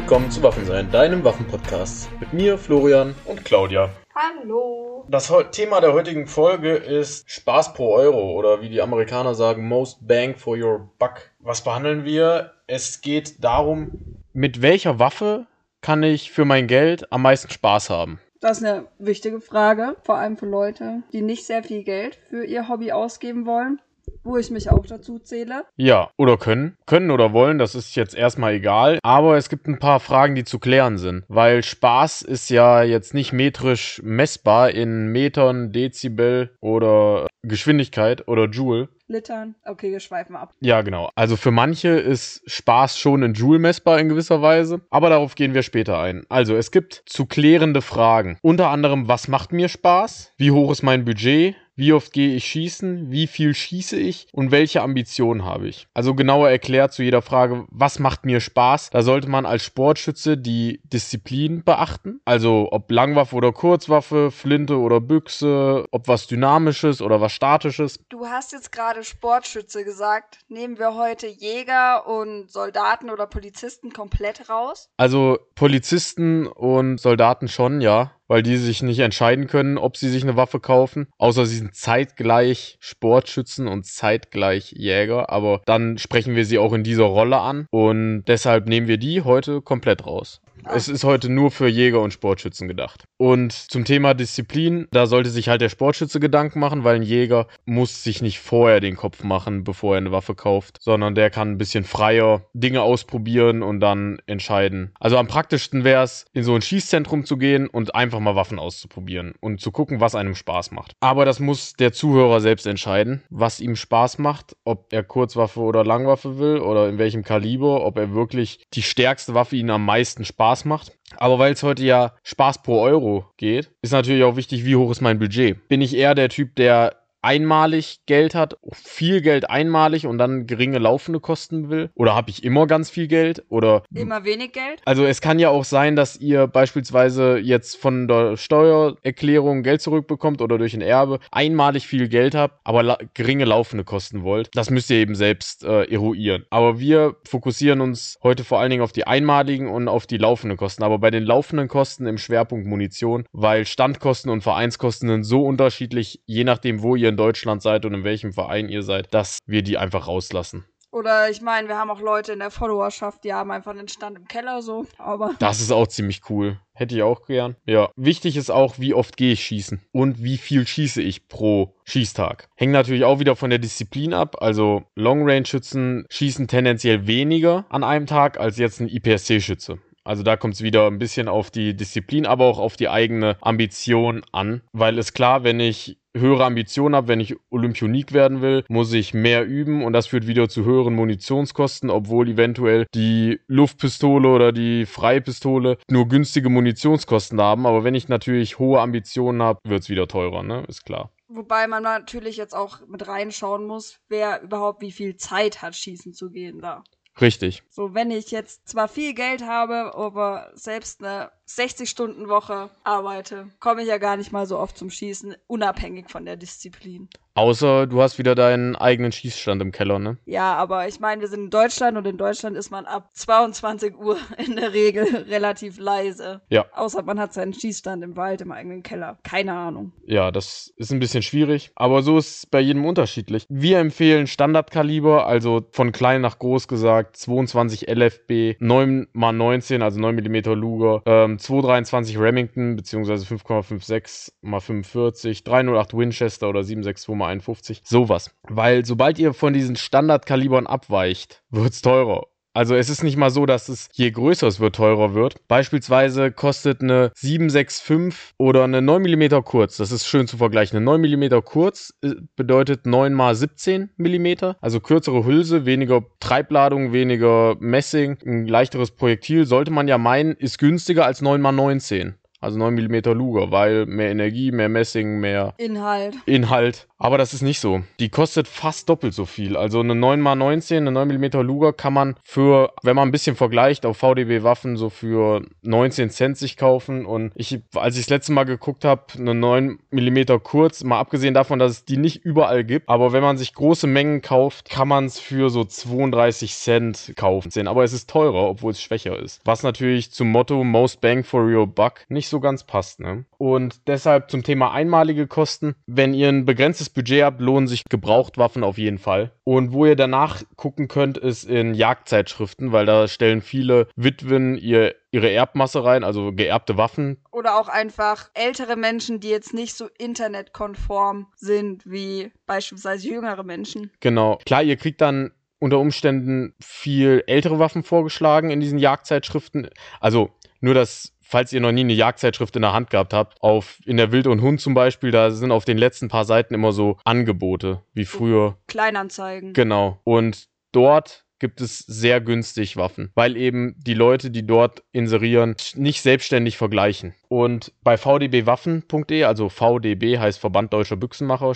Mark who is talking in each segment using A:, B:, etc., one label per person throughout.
A: Willkommen zu Waffensein, deinem Waffenpodcast. Mit mir, Florian und Claudia.
B: Hallo.
A: Das Thema der heutigen Folge ist Spaß pro Euro oder wie die Amerikaner sagen, Most Bang for Your Buck. Was behandeln wir? Es geht darum, mit welcher Waffe kann ich für mein Geld am meisten Spaß haben?
B: Das ist eine wichtige Frage, vor allem für Leute, die nicht sehr viel Geld für ihr Hobby ausgeben wollen, wo ich mich auch dazu zähle.
A: Ja, oder können. Können oder wollen, das ist jetzt erstmal egal. Aber es gibt ein paar Fragen, die zu klären sind. Weil Spaß ist ja jetzt nicht metrisch messbar in Metern, Dezibel oder Geschwindigkeit oder Joule.
B: Littern. Okay, wir schweifen ab.
A: Ja, genau. Also für manche ist Spaß schon in Joule messbar in gewisser Weise, aber darauf gehen wir später ein. Also es gibt zu klärende Fragen. Unter anderem, was macht mir Spaß? Wie hoch ist mein Budget? Wie oft gehe ich schießen? Wie viel schieße ich? Und welche Ambitionen habe ich? Also genauer erklärt zu jeder Frage, was macht mir Spaß? Da sollte man als Sportschütze die Disziplin beachten. Also ob Langwaffe oder Kurzwaffe, Flinte oder Büchse, ob was Dynamisches oder was Statisches.
B: Du hast jetzt gerade Sportschütze gesagt. Nehmen wir heute Jäger und Soldaten oder Polizisten komplett raus?
A: Also Polizisten und Soldaten schon, ja. Weil die sich nicht entscheiden können, ob sie sich eine Waffe kaufen. Außer sie sind zeitgleich Sportschützen und zeitgleich Jäger. Aber dann sprechen wir sie auch in dieser Rolle an. Und deshalb nehmen wir die heute komplett raus. Es ist heute nur für Jäger und Sportschützen gedacht. Und zum Thema Disziplin, da sollte sich halt der Sportschütze Gedanken machen, weil ein Jäger muss sich nicht vorher den Kopf machen, bevor er eine Waffe kauft, sondern der kann ein bisschen freier Dinge ausprobieren und dann entscheiden. Also am praktischsten wäre es, in so ein Schießzentrum zu gehen und einfach mal Waffen auszuprobieren und zu gucken, was einem Spaß macht. Aber das muss der Zuhörer selbst entscheiden, was ihm Spaß macht, ob er Kurzwaffe oder Langwaffe will oder in welchem Kaliber, ob er wirklich die stärkste Waffe ihn am meisten Spaß macht. Aber weil es heute ja Spaß pro Euro geht, ist natürlich auch wichtig, wie hoch ist mein Budget. Bin ich eher der Typ, der einmalig Geld hat, viel Geld einmalig und dann geringe laufende Kosten will? Oder habe ich immer ganz viel Geld? Oder
B: Immer wenig Geld?
A: also es kann ja auch sein, dass ihr beispielsweise jetzt von der Steuererklärung Geld zurückbekommt oder durch ein Erbe einmalig viel Geld habt, aber la geringe laufende Kosten wollt. Das müsst ihr eben selbst äh, eruieren. Aber wir fokussieren uns heute vor allen Dingen auf die einmaligen und auf die laufenden Kosten. Aber bei den laufenden Kosten im Schwerpunkt Munition, weil Standkosten und Vereinskosten sind so unterschiedlich, je nachdem, wo ihr in Deutschland seid und in welchem Verein ihr seid, dass wir die einfach rauslassen.
B: Oder ich meine, wir haben auch Leute in der Followerschaft, die haben einfach einen Stand im Keller so. Aber
A: Das ist auch ziemlich cool. Hätte ich auch gern. Ja. Wichtig ist auch, wie oft gehe ich schießen und wie viel schieße ich pro Schießtag. Hängt natürlich auch wieder von der Disziplin ab. Also Long-Range-Schützen schießen tendenziell weniger an einem Tag als jetzt ein IPSC-Schütze. Also da kommt es wieder ein bisschen auf die Disziplin, aber auch auf die eigene Ambition an. Weil es klar, wenn ich höhere Ambitionen habe, wenn ich Olympionik werden will, muss ich mehr üben und das führt wieder zu höheren Munitionskosten, obwohl eventuell die Luftpistole oder die Freipistole nur günstige Munitionskosten haben. Aber wenn ich natürlich hohe Ambitionen habe, wird es wieder teurer, ne? Ist klar.
B: wobei man natürlich jetzt auch mit reinschauen muss, wer überhaupt wie viel Zeit hat, schießen zu gehen da.
A: Richtig.
B: So, wenn ich jetzt zwar viel Geld habe, aber selbst eine 60-Stunden-Woche arbeite, komme ich ja gar nicht mal so oft zum Schießen, unabhängig von der Disziplin.
A: Außer du hast wieder deinen eigenen Schießstand im Keller, ne?
B: Ja, aber ich meine, wir sind in Deutschland und in Deutschland ist man ab 22 Uhr in der Regel relativ leise.
A: Ja.
B: Außer man hat seinen Schießstand im Wald, im eigenen Keller. Keine Ahnung.
A: Ja, das ist ein bisschen schwierig, aber so ist es bei jedem unterschiedlich. Wir empfehlen Standardkaliber, also von klein nach groß gesagt, 22 LFB, 9x19, also 9 mm Luger, ähm, 223 Remington, beziehungsweise 5,56 x 45, 308 Winchester oder 762 x 51, sowas. Weil sobald ihr von diesen Standardkalibern abweicht, wird's teurer. Also es ist nicht mal so, dass es je größer es wird, teurer wird. Beispielsweise kostet eine 765 oder eine 9 mm kurz, das ist schön zu vergleichen. Eine 9 mm kurz äh, bedeutet 9 x 17 mm, also kürzere Hülse, weniger Treibladung, weniger Messing, ein leichteres Projektil, sollte man ja meinen, ist günstiger als 9 x 19. Also 9 mm Luger, weil mehr Energie, mehr Messing, mehr
B: Inhalt.
A: Inhalt. Aber das ist nicht so. Die kostet fast doppelt so viel. Also eine 9x19, eine 9 mm Luger kann man für, wenn man ein bisschen vergleicht, auf VDB Waffen so für 19 Cent sich kaufen. Und ich, als ich das letzte Mal geguckt habe, eine 9 mm kurz, mal abgesehen davon, dass es die nicht überall gibt, aber wenn man sich große Mengen kauft, kann man es für so 32 Cent kaufen. Aber es ist teurer, obwohl es schwächer ist. Was natürlich zum Motto Most Bang for Your Buck nicht so ganz passt. Ne? Und deshalb zum Thema einmalige Kosten. Wenn ihr ein begrenztes Budget habt, lohnen sich Gebrauchtwaffen auf jeden Fall. Und wo ihr danach gucken könnt, ist in Jagdzeitschriften, weil da stellen viele Witwen ihr ihre Erbmasse rein, also geerbte Waffen.
B: Oder auch einfach ältere Menschen, die jetzt nicht so internetkonform sind wie beispielsweise jüngere Menschen.
A: Genau. Klar, ihr kriegt dann unter Umständen viel ältere Waffen vorgeschlagen in diesen Jagdzeitschriften. Also nur das falls ihr noch nie eine Jagdzeitschrift in der Hand gehabt habt, auf in der Wild und Hund zum Beispiel, da sind auf den letzten paar Seiten immer so Angebote, wie früher.
B: Kleinanzeigen.
A: Genau. Und dort gibt es sehr günstig Waffen, weil eben die Leute, die dort inserieren, nicht selbstständig vergleichen. Und bei vdbwaffen.de, also VDB heißt Verband Deutscher Büchsenmacher,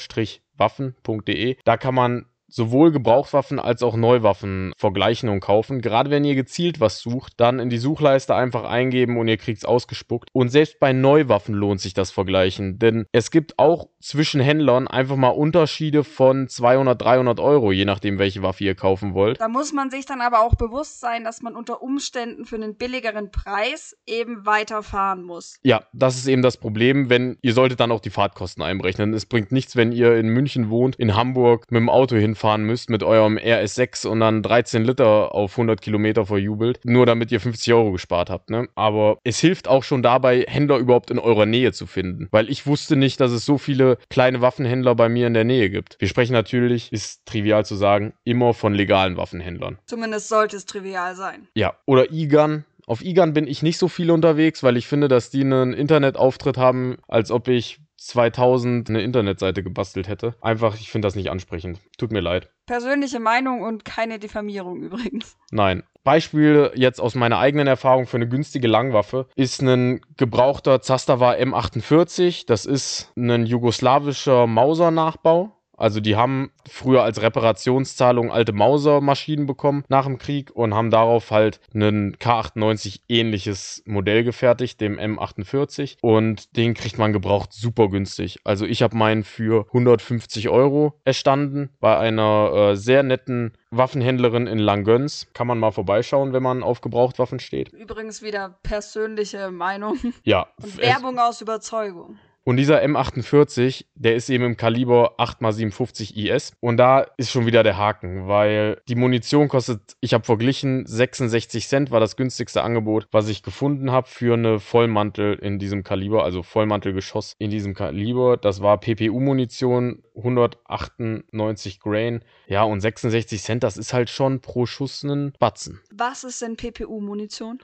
A: Waffen.de, da kann man sowohl Gebrauchswaffen als auch Neuwaffen vergleichen und kaufen. Gerade wenn ihr gezielt was sucht, dann in die Suchleiste einfach eingeben und ihr kriegt es ausgespuckt. Und selbst bei Neuwaffen lohnt sich das Vergleichen, denn es gibt auch zwischen Händlern einfach mal Unterschiede von 200, 300 Euro, je nachdem, welche Waffe ihr kaufen wollt.
B: Da muss man sich dann aber auch bewusst sein, dass man unter Umständen für einen billigeren Preis eben weiterfahren muss.
A: Ja, das ist eben das Problem, wenn ihr solltet dann auch die Fahrtkosten einberechnen. Es bringt nichts, wenn ihr in München wohnt, in Hamburg mit dem Auto hinfahrt fahren müsst mit eurem RS6 und dann 13 Liter auf 100 Kilometer verjubelt, nur damit ihr 50 Euro gespart habt. Ne? Aber es hilft auch schon dabei, Händler überhaupt in eurer Nähe zu finden, weil ich wusste nicht, dass es so viele kleine Waffenhändler bei mir in der Nähe gibt. Wir sprechen natürlich, ist trivial zu sagen, immer von legalen Waffenhändlern.
B: Zumindest sollte es trivial sein.
A: Ja, oder IGAN, auf IGAN bin ich nicht so viel unterwegs, weil ich finde, dass die einen Internetauftritt haben, als ob ich 2000 eine Internetseite gebastelt hätte. Einfach, ich finde das nicht ansprechend. Tut mir leid.
B: Persönliche Meinung und keine Diffamierung übrigens.
A: Nein. Beispiel jetzt aus meiner eigenen Erfahrung für eine günstige Langwaffe ist ein gebrauchter Zastava M48. Das ist ein jugoslawischer Mauser-Nachbau. Also die haben früher als Reparationszahlung alte Mauser-Maschinen bekommen nach dem Krieg und haben darauf halt einen K98 ähnliches Modell gefertigt, dem M48. Und den kriegt man gebraucht super günstig. Also ich habe meinen für 150 Euro erstanden bei einer äh, sehr netten Waffenhändlerin in Langöns. Kann man mal vorbeischauen, wenn man auf Gebrauchtwaffen steht.
B: Übrigens wieder persönliche Meinung.
A: Ja.
B: Und Werbung aus Überzeugung.
A: Und dieser M48, der ist eben im Kaliber 8x57 IS. Und da ist schon wieder der Haken, weil die Munition kostet, ich habe verglichen, 66 Cent war das günstigste Angebot, was ich gefunden habe für eine Vollmantel in diesem Kaliber, also Vollmantelgeschoss in diesem Kaliber. Das war PPU-Munition, 198 Grain. Ja, und 66 Cent, das ist halt schon pro Schuss ein Batzen.
B: Was ist denn PPU-Munition?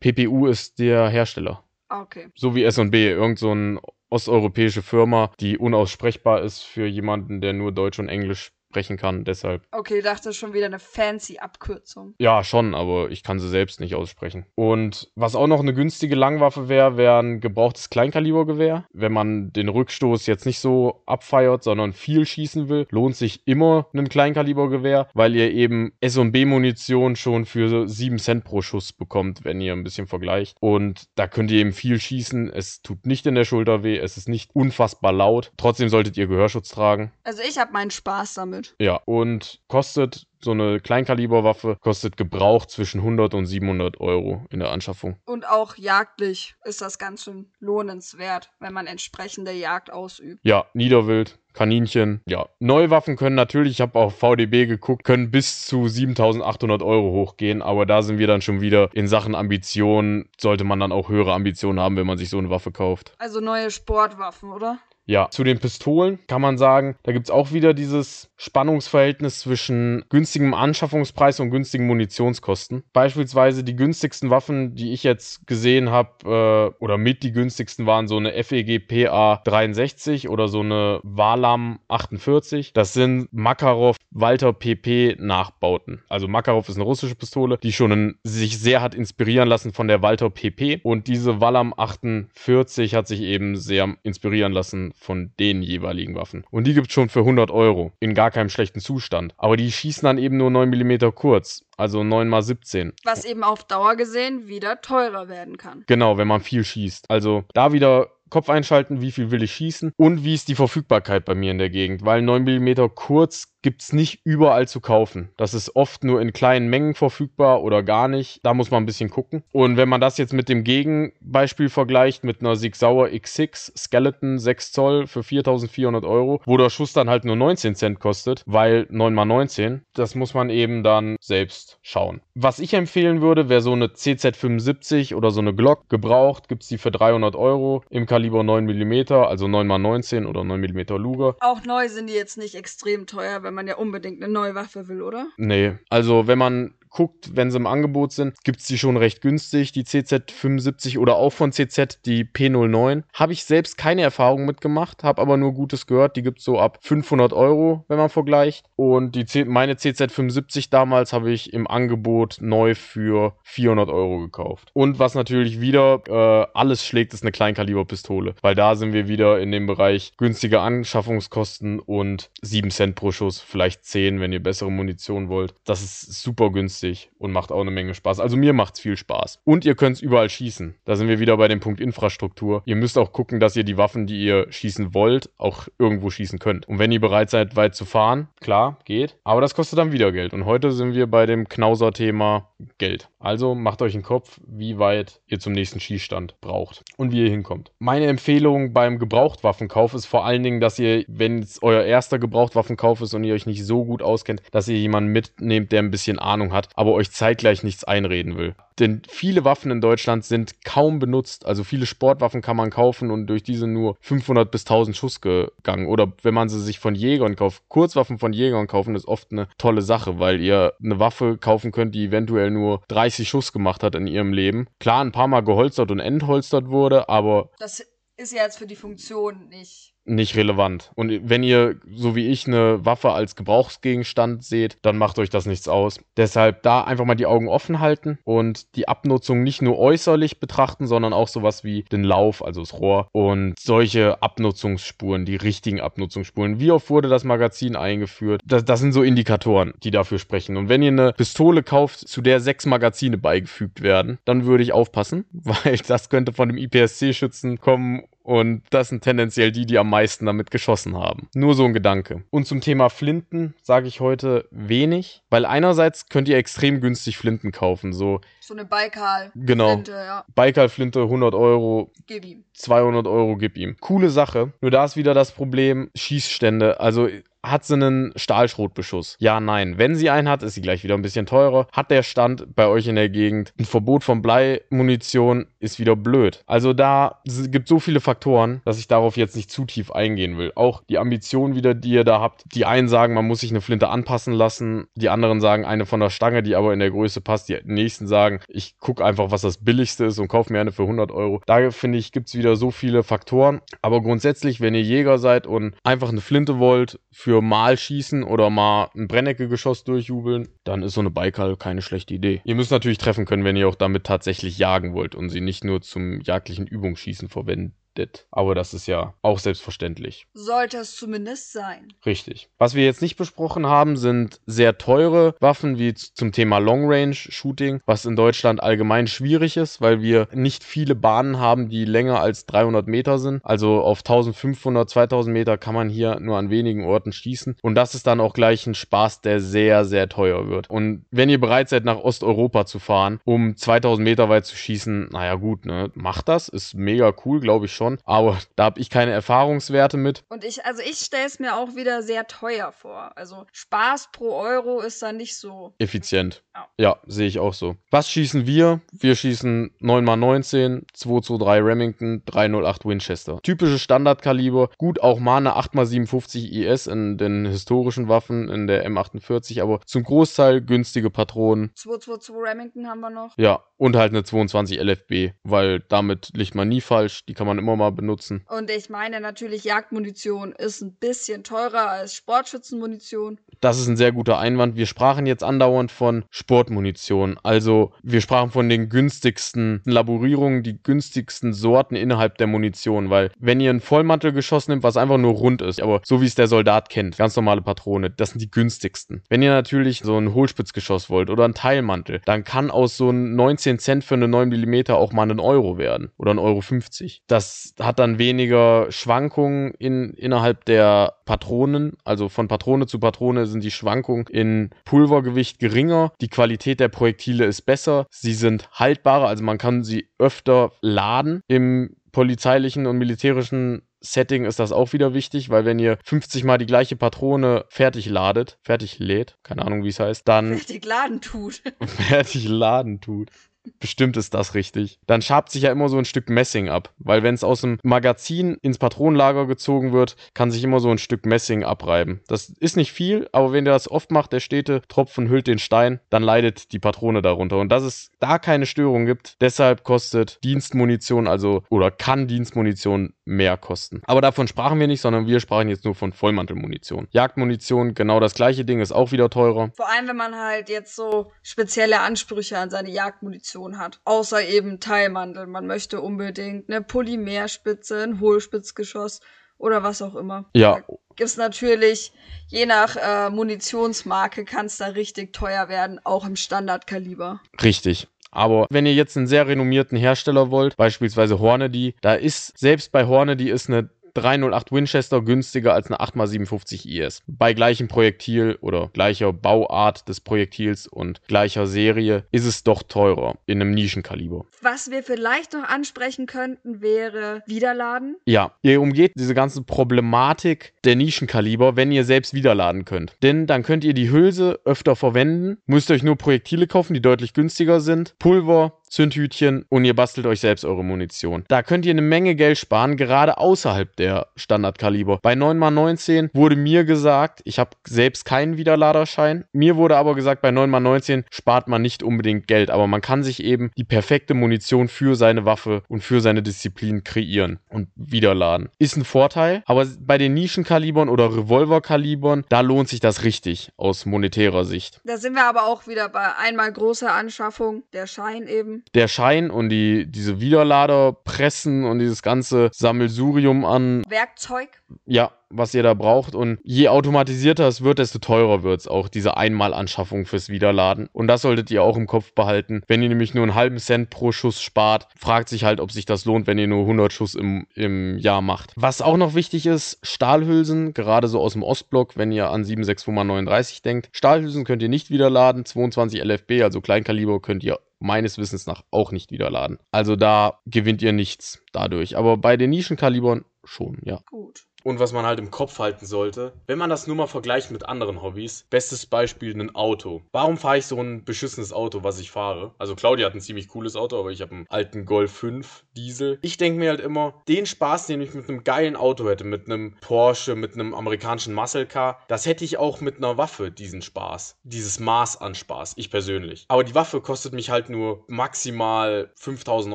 A: PPU ist der Hersteller.
B: Okay.
A: So wie S&B, irgend so ein osteuropäische Firma, die unaussprechbar ist für jemanden, der nur Deutsch und Englisch sprechen kann, deshalb.
B: Okay, dachte schon wieder eine fancy Abkürzung.
A: Ja, schon, aber ich kann sie selbst nicht aussprechen. Und was auch noch eine günstige Langwaffe wäre, wäre ein gebrauchtes Kleinkalibergewehr. Wenn man den Rückstoß jetzt nicht so abfeiert, sondern viel schießen will, lohnt sich immer ein Kleinkalibergewehr, weil ihr eben S&B-Munition schon für 7 Cent pro Schuss bekommt, wenn ihr ein bisschen vergleicht. Und da könnt ihr eben viel schießen. Es tut nicht in der Schulter weh, es ist nicht unfassbar laut. Trotzdem solltet ihr Gehörschutz tragen.
B: Also ich habe meinen Spaß damit damit.
A: Ja, und kostet so eine Kleinkaliberwaffe, kostet gebraucht zwischen 100 und 700 Euro in der Anschaffung.
B: Und auch jagdlich ist das ganz schön lohnenswert, wenn man entsprechende Jagd ausübt.
A: Ja, Niederwild, Kaninchen. Ja, Neuwaffen können natürlich, ich habe auf VDB geguckt, können bis zu 7800 Euro hochgehen, aber da sind wir dann schon wieder in Sachen Ambitionen, sollte man dann auch höhere Ambitionen haben, wenn man sich so eine Waffe kauft.
B: Also neue Sportwaffen, oder?
A: Ja, zu den Pistolen kann man sagen, da gibt es auch wieder dieses Spannungsverhältnis zwischen günstigem Anschaffungspreis und günstigen Munitionskosten. Beispielsweise die günstigsten Waffen, die ich jetzt gesehen habe, äh, oder mit die günstigsten waren so eine FEG PA 63 oder so eine Valam 48. Das sind Makarov Walter PP Nachbauten. Also Makarov ist eine russische Pistole, die schon in, sich sehr hat inspirieren lassen von der Walter PP und diese Valam 48 hat sich eben sehr inspirieren lassen von den jeweiligen Waffen. Und die gibt es schon für 100 Euro in gar keinem schlechten Zustand. Aber die schießen dann eben nur 9 mm kurz. Also 9 mal 17.
B: Was eben auf Dauer gesehen wieder teurer werden kann.
A: Genau, wenn man viel schießt. Also da wieder Kopf einschalten, wie viel will ich schießen und wie ist die Verfügbarkeit bei mir in der Gegend, weil 9 mm kurz gibt es nicht überall zu kaufen. Das ist oft nur in kleinen Mengen verfügbar oder gar nicht. Da muss man ein bisschen gucken. Und wenn man das jetzt mit dem Gegenbeispiel vergleicht, mit einer Sig Sauer X6 Skeleton 6 Zoll für 4400 Euro, wo der Schuss dann halt nur 19 Cent kostet, weil 9x19, das muss man eben dann selbst schauen. Was ich empfehlen würde, wäre so eine CZ75 oder so eine Glock gebraucht, gibt es die für 300 Euro im Kaliber 9 mm, also 9x19 oder 9 mm Luger.
B: Auch neu sind die jetzt nicht extrem teuer, wenn man ja unbedingt eine neue Waffe will, oder?
A: Nee, also wenn man guckt, wenn sie im Angebot sind, gibt es die schon recht günstig, die CZ75 oder auch von CZ die P09. Habe ich selbst keine Erfahrung mitgemacht, habe aber nur Gutes gehört. Die gibt es so ab 500 Euro, wenn man vergleicht. Und die C meine CZ75 damals habe ich im Angebot neu für 400 Euro gekauft. Und was natürlich wieder äh, alles schlägt, ist eine Kleinkaliberpistole, weil da sind wir wieder in dem Bereich günstige Anschaffungskosten und 7 Cent pro Schuss, vielleicht 10, wenn ihr bessere Munition wollt. Das ist super günstig günstig und macht auch eine Menge Spaß. Also mir macht es viel Spaß. Und ihr könnt es überall schießen. Da sind wir wieder bei dem Punkt Infrastruktur. Ihr müsst auch gucken, dass ihr die Waffen, die ihr schießen wollt, auch irgendwo schießen könnt. Und wenn ihr bereit seid, weit zu fahren, klar, geht. Aber das kostet dann wieder Geld. Und heute sind wir bei dem Knauser-Thema Geld. Also macht euch einen Kopf, wie weit ihr zum nächsten Schießstand braucht und wie ihr hinkommt. Meine Empfehlung beim Gebrauchtwaffenkauf ist vor allen Dingen, dass ihr, wenn es euer erster Gebrauchtwaffenkauf ist und ihr euch nicht so gut auskennt, dass ihr jemanden mitnehmt, der ein bisschen Ahnung hat, aber euch zeitgleich nichts einreden will. Denn viele Waffen in Deutschland sind kaum benutzt. Also viele Sportwaffen kann man kaufen und durch diese nur 500 bis 1000 Schuss gegangen. Oder wenn man sie sich von Jägern kauft. Kurzwaffen von Jägern kaufen ist oft eine tolle Sache, weil ihr eine Waffe kaufen könnt, die eventuell nur 30 Schuss gemacht hat in ihrem Leben. Klar, ein paar Mal geholstert und entholstert wurde, aber...
B: Das ist ja jetzt für die Funktion nicht
A: nicht relevant. Und wenn ihr, so wie ich, eine Waffe als Gebrauchsgegenstand seht, dann macht euch das nichts aus. Deshalb da einfach mal die Augen offen halten und die Abnutzung nicht nur äußerlich betrachten, sondern auch sowas wie den Lauf, also das Rohr und solche Abnutzungsspuren, die richtigen Abnutzungsspuren. Wie oft wurde das Magazin eingeführt? Das, das sind so Indikatoren, die dafür sprechen. Und wenn ihr eine Pistole kauft, zu der sechs Magazine beigefügt werden, dann würde ich aufpassen, weil das könnte von dem IPSC-Schützen kommen und das sind tendenziell die, die am meisten damit geschossen haben. Nur so ein Gedanke. Und zum Thema Flinten sage ich heute wenig, weil einerseits könnt ihr extrem günstig Flinten kaufen. So,
B: so eine Baikal.
A: Genau.
B: Flinte, ja.
A: Baikal-Flinte 100 Euro.
B: Gib ihm.
A: 200 Euro gib ihm. Coole Sache. Nur da ist wieder das Problem Schießstände. Also hat sie einen Stahlschrotbeschuss? Ja, nein. Wenn sie einen hat, ist sie gleich wieder ein bisschen teurer. Hat der Stand bei euch in der Gegend ein Verbot von Bleimunition, ist wieder blöd. Also da gibt so viele Faktoren, dass ich darauf jetzt nicht zu tief eingehen will. Auch die Ambition wieder, die ihr da habt. Die einen sagen, man muss sich eine Flinte anpassen lassen. Die anderen sagen, eine von der Stange, die aber in der Größe passt. Die nächsten sagen, ich gucke einfach, was das billigste ist und kaufe mir eine für 100 Euro. Da finde ich, gibt es wieder so viele Faktoren. Aber grundsätzlich, wenn ihr Jäger seid und einfach eine Flinte wollt, für mal schießen oder mal ein Brennecke-Geschoss durchjubeln, dann ist so eine Baikal keine schlechte Idee. Ihr müsst natürlich treffen können, wenn ihr auch damit tatsächlich jagen wollt und sie nicht nur zum jagdlichen Übungsschießen verwendet verpflichtet. Aber das ist ja auch selbstverständlich.
B: Sollte es zumindest sein.
A: Richtig. Was wir jetzt nicht besprochen haben, sind sehr teure Waffen wie zum Thema Long Range Shooting, was in Deutschland allgemein schwierig ist, weil wir nicht viele Bahnen haben, die länger als 300 Meter sind. Also auf 1500, 2000 Meter kann man hier nur an wenigen Orten schießen. Und das ist dann auch gleich ein Spaß, der sehr, sehr teuer wird. Und wenn ihr bereit seid, nach Osteuropa zu fahren, um 2000 Meter weit zu schießen, naja gut, ne, macht das. Ist mega cool, glaube ich schon schon. Aber da habe ich keine Erfahrungswerte mit.
B: Und ich, also ich stelle es mir auch wieder sehr teuer vor. Also Spaß pro Euro ist da nicht so.
A: Effizient.
B: Ja.
A: Ja, sehe ich auch so. Was schießen wir? Wir schießen 9x19, 223 Remington, 308 Winchester. Typische Standardkaliber. Gut, auch mal eine 8x57 IS in den historischen Waffen, in der M48, aber zum Großteil günstige Patronen.
B: 222 Remington haben wir noch.
A: Ja, und halt eine 22 LFB, weil damit liegt man nie falsch. Die kann man immer mal benutzen.
B: Und ich meine natürlich, Jagdmunition ist ein bisschen teurer als Sportschützenmunition.
A: Das ist ein sehr guter Einwand. Wir sprachen jetzt andauernd von Sportmunition. Also wir sprachen von den günstigsten Laborierungen, die günstigsten Sorten innerhalb der Munition. Weil wenn ihr ein Vollmantelgeschoss nimmt, was einfach nur rund ist, aber so wie es der Soldat kennt, ganz normale Patrone, das sind die günstigsten. Wenn ihr natürlich so ein Hohlspitzgeschoss wollt oder ein Teilmantel, dann kann aus so ein 19 Cent für eine 9 mm auch mal ein Euro werden oder ein Euro 50. Das hat dann weniger Schwankungen in, innerhalb der Patronen. Also von Patrone zu Patrone sind die Schwankungen in Pulvergewicht geringer. Die Qualität der Projektile ist besser. Sie sind haltbarer, also man kann sie öfter laden. Im polizeilichen und militärischen Setting ist das auch wieder wichtig, weil wenn ihr 50 mal die gleiche Patrone fertig ladet, fertig lädt, keine Ahnung wie es heißt, dann
B: Richtig Laden tut.
A: fertig laden tut. Bestimmt ist das richtig. Dann schabt sich ja immer so ein Stück Messing ab. Weil wenn es aus dem Magazin ins Patronenlager gezogen wird, kann sich immer so ein Stück Messing abreiben. Das ist nicht viel, aber wenn der das oft macht, der stete Tropfen hüllt den Stein, dann leidet die Patrone darunter. Und dass es da keine Störung gibt, deshalb kostet Dienstmunition, also oder kann Dienstmunition mehr kosten. Aber davon sprachen wir nicht, sondern wir sprachen jetzt nur von Vollmantelmunition. Jagdmunition, genau das gleiche Ding, ist auch wieder teurer.
B: Vor allem, wenn man halt jetzt so spezielle Ansprüche an seine Jagdmunition hat. Außer eben Teilmantel. Man möchte unbedingt eine Polymerspitze, ein Hohlspitzgeschoss oder was auch immer.
A: Ja,
B: Da gibt's natürlich, je nach äh, Munitionsmarke, kann es da richtig teuer werden, auch im Standardkaliber.
A: Richtig. Aber wenn ihr jetzt einen sehr renommierten Hersteller wollt, beispielsweise Hornady, da ist selbst bei Hornady ist eine 308 Winchester günstiger als eine 8x57 IS. Bei gleichem Projektil oder gleicher Bauart des Projektils und gleicher Serie ist es doch teurer in einem Nischenkaliber.
B: Was wir vielleicht noch ansprechen könnten, wäre Wiederladen.
A: Ja, ihr umgeht diese ganze Problematik der Nischenkaliber, wenn ihr selbst wiederladen könnt. Denn dann könnt ihr die Hülse öfter verwenden, müsst euch nur Projektile kaufen, die deutlich günstiger sind, Pulver, Zündhütchen und ihr bastelt euch selbst eure Munition. Da könnt ihr eine Menge Geld sparen, gerade außerhalb der Standardkaliber. Bei 9x19 wurde mir gesagt, ich habe selbst keinen Wiederladerschein, mir wurde aber gesagt, bei 9x19 spart man nicht unbedingt Geld, aber man kann sich eben die perfekte Munition für seine Waffe und für seine Disziplin kreieren und wiederladen. Ist ein Vorteil, aber bei den Nischenkalibern oder Revolverkalibern, da lohnt sich das richtig aus monetärer Sicht.
B: Da sind wir aber auch wieder bei einmal großer Anschaffung, der Schein eben.
A: Der Schein und die, diese Widerladerpressen und dieses ganze Sammelsurium an,
B: Werkzeug.
A: ja, was ihr da braucht. Und je automatisierter es wird, desto teurer wird es auch, diese Einmalanschaffung fürs Wiederladen. Und das solltet ihr auch im Kopf behalten. Wenn ihr nämlich nur einen halben Cent pro Schuss spart, fragt sich halt, ob sich das lohnt, wenn ihr nur 100 Schuss im, im Jahr macht. Was auch noch wichtig ist, Stahlhülsen, gerade so aus dem Ostblock, wenn ihr an 762x39 denkt. Stahlhülsen könnt ihr nicht wiederladen, 22 LFB, also Kleinkaliber, könnt ihr meines Wissens nach auch nicht wiederladen. Also da gewinnt ihr nichts dadurch. Aber bei den Nischenkalibern schon, ja.
B: Gut.
A: Und was man halt im Kopf halten sollte, wenn man das nur mal vergleicht mit anderen Hobbys, bestes Beispiel ein Auto. Warum fahre ich so ein beschissenes Auto, was ich fahre? Also Claudia hat ein ziemlich cooles Auto, aber ich habe einen alten Golf 5 Diesel. Ich denke mir halt immer, den Spaß, den ich mit einem geilen Auto hätte, mit einem Porsche, mit einem amerikanischen Muscle Car, das hätte ich auch mit einer Waffe, diesen Spaß. Dieses Maß an Spaß, ich persönlich. Aber die Waffe kostet mich halt nur maximal 5000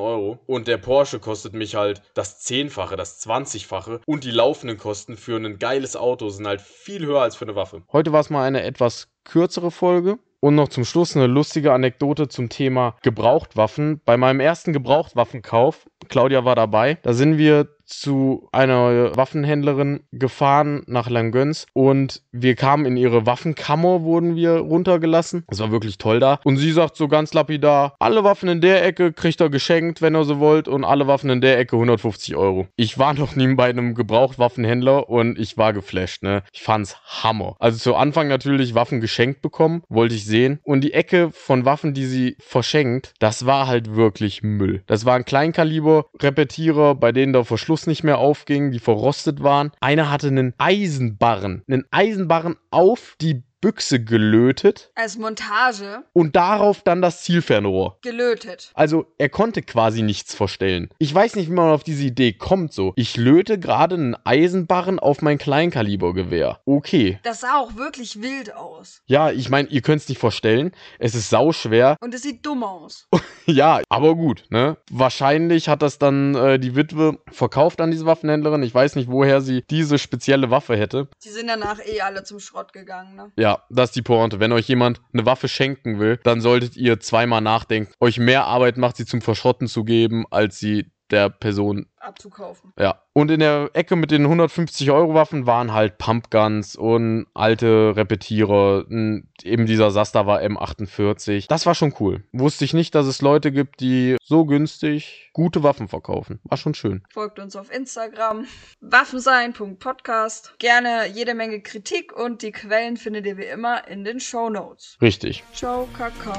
A: Euro und der Porsche kostet mich halt das Zehnfache, das 20-fache und die laufenden Kosten für ein geiles Auto sind halt viel höher als für eine Waffe. Heute war es mal eine etwas kürzere Folge. Und noch zum Schluss eine lustige Anekdote zum Thema Gebrauchtwaffen. Bei meinem ersten Gebrauchtwaffenkauf, Claudia war dabei, da sind wir zu einer Waffenhändlerin gefahren nach Langöns und wir kamen in ihre Waffenkammer, wurden wir runtergelassen. Das war wirklich toll da. Und sie sagt so ganz lapidar, alle Waffen in der Ecke kriegt er geschenkt, wenn ihr so wollt und alle Waffen in der Ecke 150 Euro. Ich war noch nie bei einem Gebrauchtwaffenhändler und ich war geflasht, ne. Ich fand's Hammer. Also zu Anfang natürlich Waffen geschenkt bekommen, wollte ich sehen. Und die Ecke von Waffen, die sie verschenkt, das war halt wirklich Müll. Das war ein Kleinkaliber-Repetierer, bei denen der Verschluss Nicht mehr aufgingen, die verrostet waren. Einer hatte einen Eisenbarren, einen Eisenbarren auf die Büchse gelötet
B: Als Montage
A: und darauf dann das Zielfernrohr.
B: gelötet.
A: Also er konnte quasi nichts verstellen. Ich weiß nicht, wie man auf diese Idee kommt so. Ich löte gerade einen Eisenbarren auf mein Kleinkalibergewehr. Okay.
B: Das sah auch wirklich wild aus.
A: Ja, ich meine, ihr könnt es nicht vorstellen. Es ist sauschwer.
B: Und es sieht dumm aus.
A: ja, aber gut, ne? Wahrscheinlich hat das dann äh, die Witwe verkauft an diese Waffenhändlerin. Ich weiß nicht, woher sie diese spezielle Waffe hätte.
B: Die sind danach eh alle zum Schrott gegangen, ne?
A: Ja, das ist die Pointe. Wenn euch jemand eine Waffe schenken will, dann solltet ihr zweimal nachdenken. Euch mehr Arbeit macht, sie zum Verschrotten zu geben, als sie der Person
B: Abzukaufen.
A: Ja. Und in der Ecke mit den 150-Euro-Waffen waren halt Pumpguns und alte Repetierer. n- Eben dieser Sasta war M48. Das war schon cool. Wusste ich nicht, dass es Leute gibt, die so günstig gute Waffen verkaufen. War schon schön.
B: Folgt uns auf Instagram. Waffensein.podcast. Gerne jede Menge Kritik und die Quellen findet ihr wie immer in den Show Notes.
A: Richtig.
B: Ciao, Kakao.